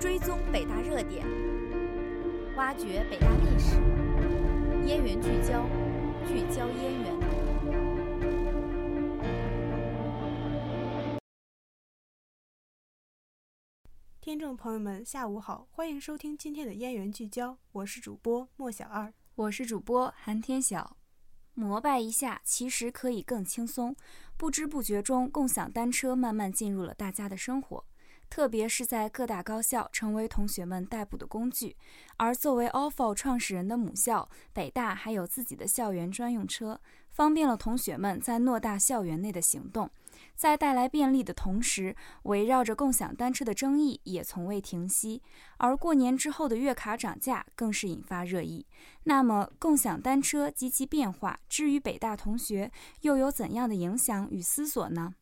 追踪北大热点，挖掘北大历史，燕园聚焦，聚焦燕园。听众朋友们，下午好，欢迎收听今天的燕园聚焦，我是主播莫小二，我是主播韩天晓。膜拜一下，其实可以更轻松。不知不觉中，共享单车慢慢进入了大家的生活。特别是在各大高校成为同学们代步的工具，而作为 ofo 创始人的母校北大，还有自己的校园专用车，方便了同学们在偌大校园内的行动。在带来便利的同时，围绕着共享单车的争议也从未停息。而过年之后的月卡涨价更是引发热议。那么，共享单车及其变化，至于北大同学又有怎样的影响与思索呢？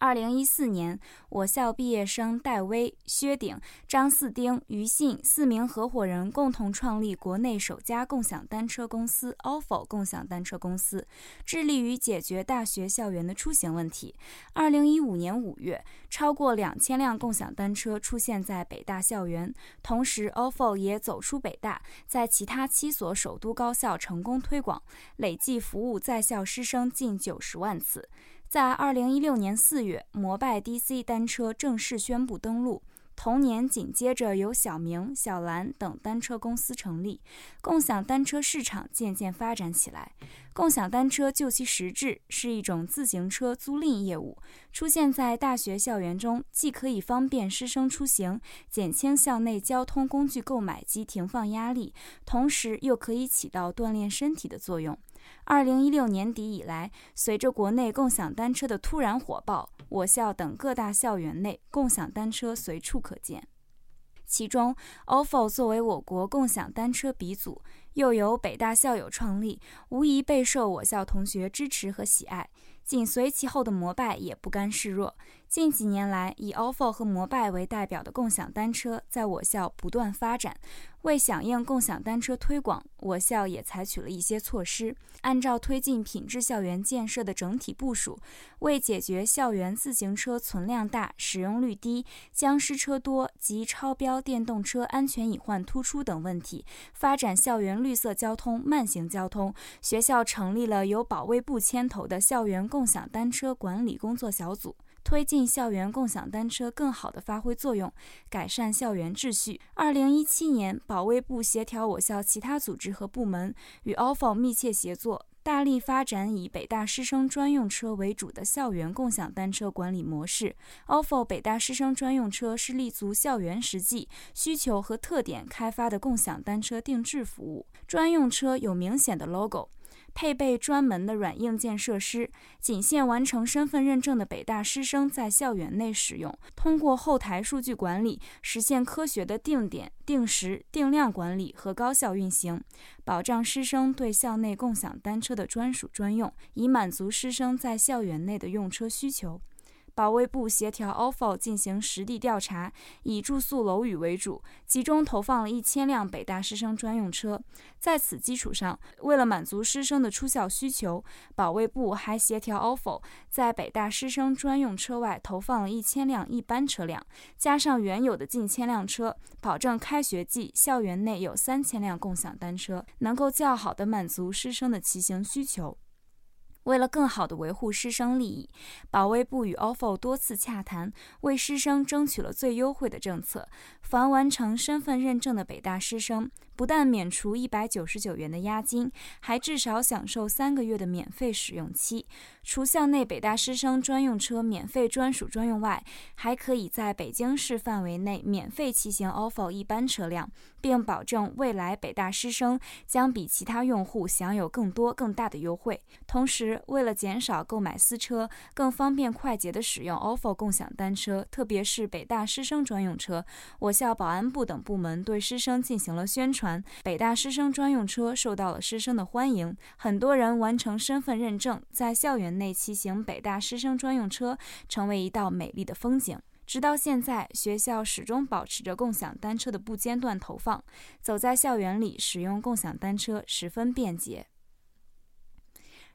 二零一四年，我校毕业生戴威、薛鼎、张四丁、于信四名合伙人共同创立国内首家共享单车公司 ofo 共享单车公司，致力于解决大学校园的出行问题。二零一五年五月，超过两千辆共享单车出现在北大校园，同时 ofo 也走出北大，在其他七所首都高校成功推广，累计服务在校师生近九十万次。在二零一六年四月，摩拜 DC 单车正式宣布登陆。同年，紧接着由小明、小蓝等单车公司成立，共享单车市场渐渐发展起来。共享单车就其实质是一种自行车租赁业务，出现在大学校园中，既可以方便师生出行，减轻校内交通工具购买及停放压力，同时又可以起到锻炼身体的作用。二零一六年底以来，随着国内共享单车的突然火爆，我校等各大校园内共享单车随处可见。其中，ofo 作为我国共享单车鼻祖，又由北大校友创立，无疑备受我校同学支持和喜爱。紧随其后的摩拜也不甘示弱。近几年来，以 ofo 和摩拜为代表的共享单车在我校不断发展。为响应共享单车推广，我校也采取了一些措施，按照推进品质校园建设的整体部署，为解决校园自行车存量大、使用率低、僵尸车多及超标电动车安全隐患突出等问题，发展校园绿色交通、慢行交通。学校成立了由保卫部牵头的校园共享单车管理工作小组。推进校园共享单车更好地发挥作用，改善校园秩序。二零一七年，保卫部协调我校其他组织和部门，与 ofo 密切协作，大力发展以北大师生专用车为主的校园共享单车管理模式。ofo 北大师生专用车是立足校园实际需求和特点开发的共享单车定制服务。专用车有明显的 logo。配备专门的软硬件设施，仅限完成身份认证的北大师生在校园内使用。通过后台数据管理，实现科学的定点、定时、定量管理和高效运行，保障师生对校内共享单车的专属专用，以满足师生在校园内的用车需求。保卫部协调 ofo 进行实地调查，以住宿楼宇为主，集中投放了一千辆北大师生专用车。在此基础上，为了满足师生的出校需求，保卫部还协调 ofo 在北大师生专用车外投放了一千辆一般车辆，加上原有的近千辆车，保证开学季校园内有三千辆共享单车，能够较好的满足师生的骑行需求。为了更好地维护师生利益，保卫部与 ofo 多次洽谈，为师生争取了最优惠的政策。凡完成身份认证的北大师生，不但免除一百九十九元的押金，还至少享受三个月的免费使用期。除校内北大师生专用车免费专属专用外，还可以在北京市范围内免费骑行 ofo 一般车辆，并保证未来北大师生将比其他用户享有更多更大的优惠。同时，为了减少购买私车，更方便快捷的使用 ofo 共享单车，特别是北大师生专用车，我校保安部等部门对师生进行了宣传。北大师生专用车受到了师生的欢迎，很多人完成身份认证，在校园内骑行北大师生专用车，成为一道美丽的风景。直到现在，学校始终保持着共享单车的不间断投放，走在校园里使用共享单车十分便捷。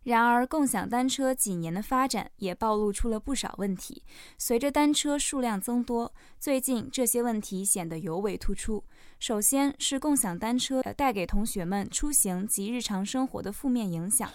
然而，共享单车几年的发展也暴露出了不少问题。随着单车数量增多，最近这些问题显得尤为突出。首先是共享单车带给同学们出行及日常生活的负面影响。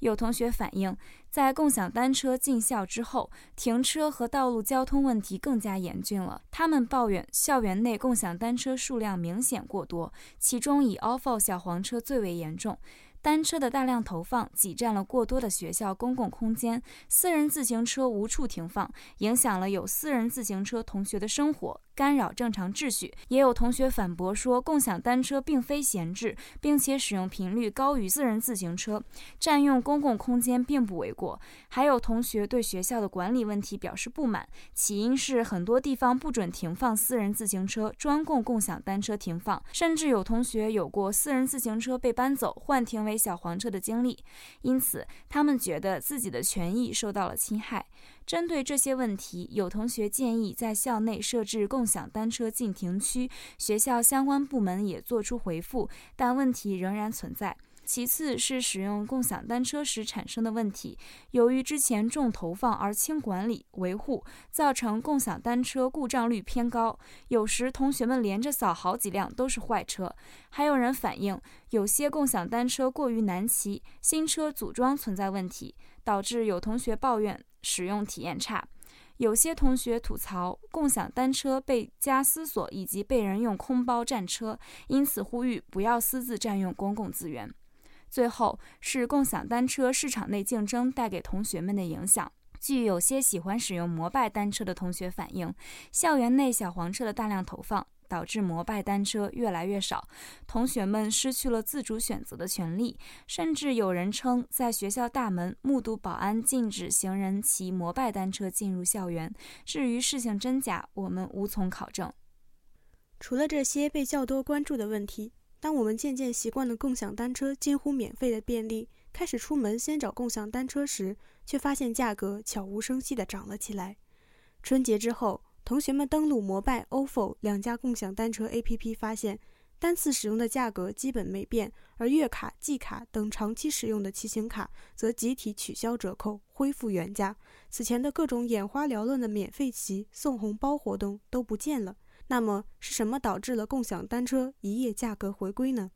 有同学反映，在共享单车进校之后，停车和道路交通问题更加严峻了。他们抱怨校园内共享单车数量明显过多，其中以 ofo 小黄车最为严重。单车的大量投放挤占了过多的学校公共空间，私人自行车无处停放，影响了有私人自行车同学的生活。干扰正常秩序，也有同学反驳说，共享单车并非闲置，并且使用频率高于私人自行车，占用公共空间并不为过。还有同学对学校的管理问题表示不满，起因是很多地方不准停放私人自行车，专供共享单车停放，甚至有同学有过私人自行车被搬走换停为小黄车的经历，因此他们觉得自己的权益受到了侵害。针对这些问题，有同学建议在校内设置共享单车禁停区，学校相关部门也作出回复，但问题仍然存在。其次是使用共享单车时产生的问题，由于之前重投放而轻管理维护，造成共享单车故障率偏高，有时同学们连着扫好几辆都是坏车。还有人反映，有些共享单车过于难骑，新车组装存在问题，导致有同学抱怨。使用体验差，有些同学吐槽共享单车被加私锁以及被人用空包占车，因此呼吁不要私自占用公共资源。最后是共享单车市场内竞争带给同学们的影响。据有些喜欢使用摩拜单车的同学反映，校园内小黄车的大量投放。导致摩拜单车越来越少，同学们失去了自主选择的权利，甚至有人称在学校大门目睹保安禁止行人骑摩拜单车进入校园。至于事情真假，我们无从考证。除了这些被较多关注的问题，当我们渐渐习惯了共享单车近乎免费的便利，开始出门先找共享单车时，却发现价格悄无声息地涨了起来。春节之后。同学们登录摩拜、ofo 两家共享单车 APP，发现单次使用的价格基本没变，而月卡、季卡等长期使用的骑行卡则集体取消折扣，恢复原价。此前的各种眼花缭乱的免费骑、送红包活动都不见了。那么是什么导致了共享单车一夜价格回归呢？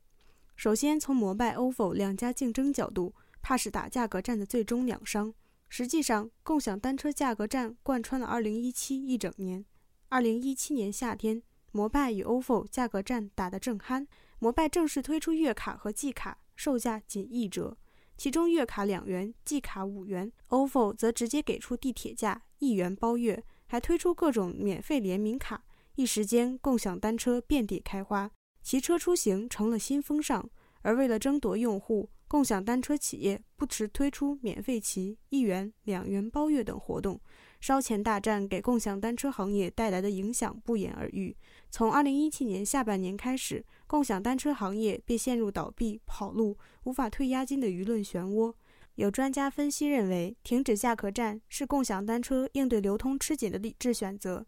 首先，从摩拜、ofo 两家竞争角度，怕是打价格战的最终两商。实际上，共享单车价格战贯穿了2017一整年。2017年夏天，摩拜与 ofo 价格战打得正酣。摩拜正式推出月卡和季卡，售价仅一折，其中月卡两元，季卡五元。ofo 则直接给出地铁价，一元包月，还推出各种免费联名卡。一时间，共享单车遍地开花，骑车出行成了新风尚。而为了争夺用户，共享单车企业不时推出免费骑、一元、两元包月等活动，烧钱大战给共享单车行业带来的影响不言而喻。从二零一七年下半年开始，共享单车行业便陷入倒闭、跑路、无法退押金的舆论漩涡。有专家分析认为，停止价格战是共享单车应对流通吃紧的理智选择。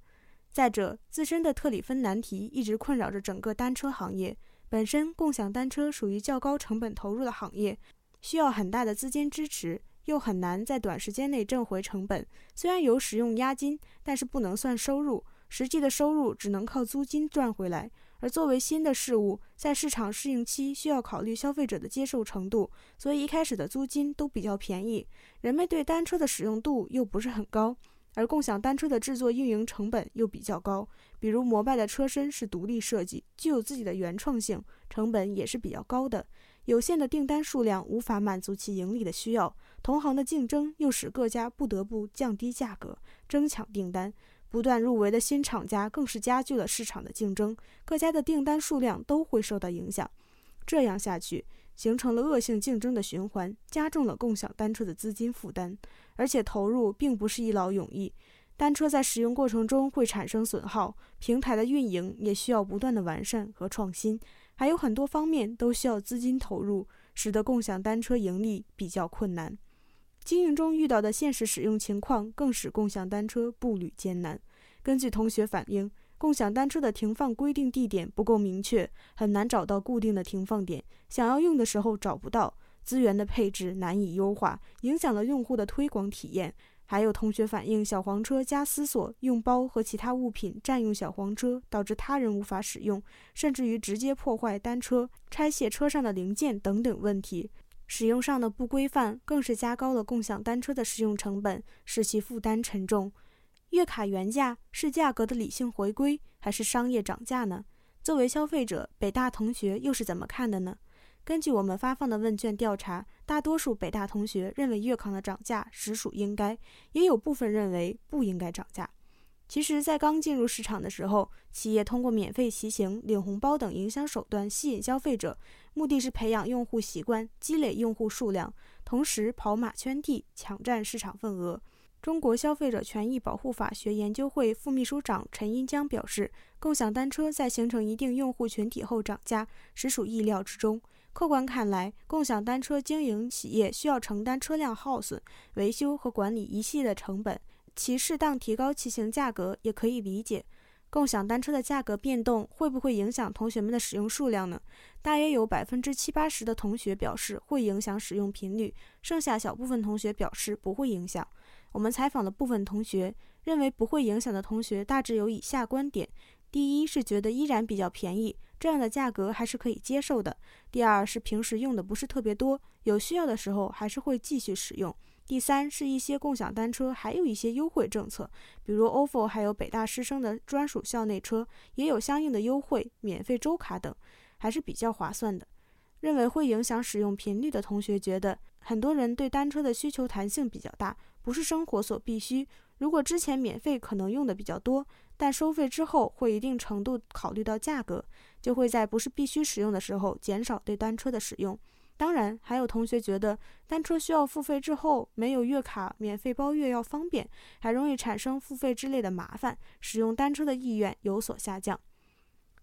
再者，自身的特里芬难题一直困扰着整个单车行业。本身共享单车属于较高成本投入的行业，需要很大的资金支持，又很难在短时间内挣回成本。虽然有使用押金，但是不能算收入，实际的收入只能靠租金赚回来。而作为新的事物，在市场适应期需要考虑消费者的接受程度，所以一开始的租金都比较便宜，人们对单车的使用度又不是很高。而共享单车的制作运营成本又比较高，比如摩拜的车身是独立设计，具有自己的原创性，成本也是比较高的。有限的订单数量无法满足其盈利的需要，同行的竞争又使各家不得不降低价格，争抢订单。不断入围的新厂家更是加剧了市场的竞争，各家的订单数量都会受到影响。这样下去。形成了恶性竞争的循环，加重了共享单车的资金负担，而且投入并不是一劳永逸。单车在使用过程中会产生损耗，平台的运营也需要不断的完善和创新，还有很多方面都需要资金投入，使得共享单车盈利比较困难。经营中遇到的现实使用情况更使共享单车步履艰难。根据同学反映。共享单车的停放规定地点不够明确，很难找到固定的停放点。想要用的时候找不到，资源的配置难以优化，影响了用户的推广体验。还有同学反映，小黄车加思索用包和其他物品占用小黄车，导致他人无法使用，甚至于直接破坏单车、拆卸车上的零件等等问题。使用上的不规范，更是加高了共享单车的使用成本，使其负担沉重。月卡原价是价格的理性回归，还是商业涨价呢？作为消费者，北大同学又是怎么看的呢？根据我们发放的问卷调查，大多数北大同学认为月康的涨价实属应该，也有部分认为不应该涨价。其实，在刚进入市场的时候，企业通过免费骑行、领红包等营销手段吸引消费者，目的是培养用户习惯、积累用户数量，同时跑马圈地、抢占市场份额。中国消费者权益保护法学研究会副秘书长陈英江表示，共享单车在形成一定用户群体后涨价，实属意料之中。客观看来，共享单车经营企业需要承担车辆耗损、维修和管理一系列成本，其适当提高骑行价格也可以理解。共享单车的价格变动会不会影响同学们的使用数量呢？大约有百分之七八十的同学表示会影响使用频率，剩下小部分同学表示不会影响。我们采访的部分同学认为不会影响的同学大致有以下观点：第一是觉得依然比较便宜。这样的价格还是可以接受的。第二是平时用的不是特别多，有需要的时候还是会继续使用。第三是一些共享单车还有一些优惠政策，比如 ofo 还有北大师生的专属校内车也有相应的优惠，免费周卡等，还是比较划算的。认为会影响使用频率的同学觉得，很多人对单车的需求弹性比较大，不是生活所必须。如果之前免费可能用的比较多，但收费之后会一定程度考虑到价格。就会在不是必须使用的时候减少对单车的使用。当然，还有同学觉得单车需要付费之后没有月卡免费包月要方便，还容易产生付费之类的麻烦，使用单车的意愿有所下降。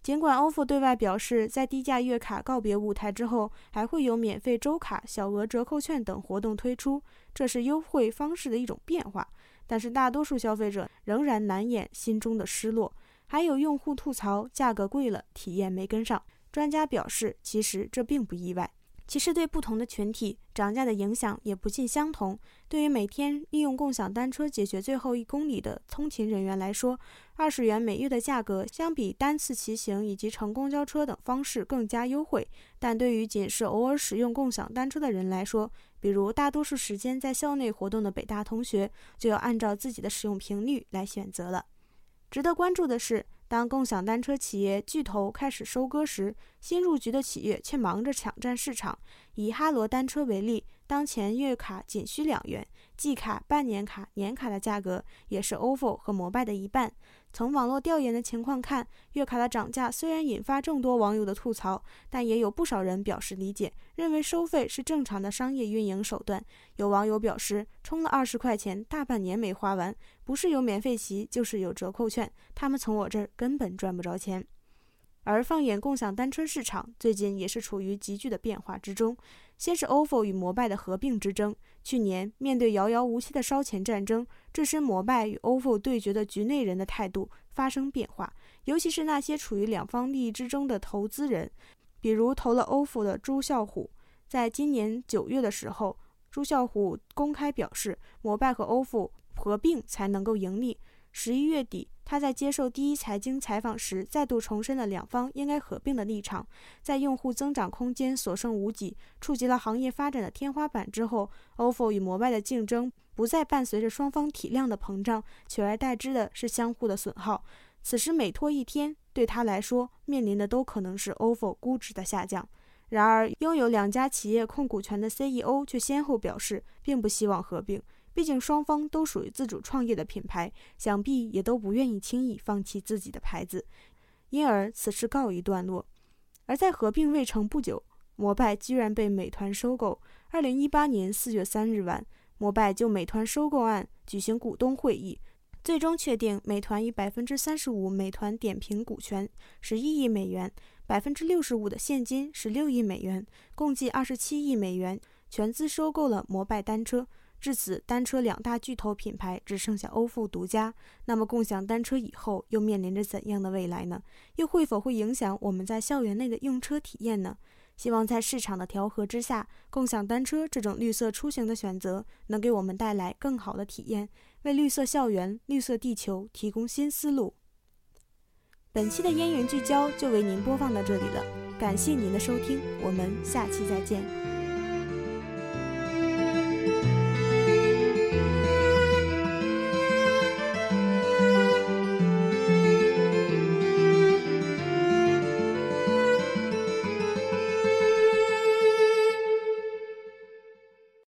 尽管 ofo 对外表示，在低价月卡告别舞台之后，还会有免费周卡、小额折扣券等活动推出，这是优惠方式的一种变化，但是大多数消费者仍然难掩心中的失落。还有用户吐槽价格贵了，体验没跟上。专家表示，其实这并不意外。其实对不同的群体，涨价的影响也不尽相同。对于每天利用共享单车解决最后一公里的通勤人员来说，二十元每月的价格相比单次骑行以及乘公交车等方式更加优惠。但对于仅是偶尔使用共享单车的人来说，比如大多数时间在校内活动的北大同学，就要按照自己的使用频率来选择了。值得关注的是，当共享单车企业巨头开始收割时，新入局的企业却忙着抢占市场。以哈罗单车为例，当前月卡仅需两元，季卡、半年卡、年卡的价格也是 ofo 和摩拜的一半。从网络调研的情况看，月卡的涨价虽然引发众多网友的吐槽，但也有不少人表示理解，认为收费是正常的商业运营手段。有网友表示，充了二十块钱，大半年没花完，不是有免费骑，就是有折扣券，他们从我这儿根本赚不着钱。而放眼共享单车市场，最近也是处于急剧的变化之中。先是 ofo 与摩拜的合并之争，去年面对遥遥无期的烧钱战争，置身摩拜与 ofo 对决的局内人的态度发生变化，尤其是那些处于两方利益之争的投资人，比如投了 ofo 的朱啸虎，在今年九月的时候，朱啸虎公开表示，摩拜和 ofo 合并才能够盈利。十一月底。他在接受第一财经采访时，再度重申了两方应该合并的立场。在用户增长空间所剩无几、触及了行业发展的天花板之后，ofo 与摩拜的竞争不再伴随着双方体量的膨胀，取而代之的是相互的损耗。此时每拖一天，对他来说面临的都可能是 ofo 估值的下降。然而，拥有两家企业控股权的 CEO 却先后表示，并不希望合并。毕竟双方都属于自主创业的品牌，想必也都不愿意轻易放弃自己的牌子，因而此事告一段落。而在合并未成不久，摩拜居然被美团收购。二零一八年四月三日晚，摩拜就美团收购案举行股东会议，最终确定美团以百分之三十五美团点评股权十一亿美元，百分之六十五的现金十六亿美元，共计二十七亿美元，全资收购了摩拜单车。至此，单车两大巨头品牌只剩下 ofo 独家。那么，共享单车以后又面临着怎样的未来呢？又会否会影响我们在校园内的用车体验呢？希望在市场的调和之下，共享单车这种绿色出行的选择能给我们带来更好的体验，为绿色校园、绿色地球提供新思路。本期的燕云聚焦就为您播放到这里了，感谢您的收听，我们下期再见。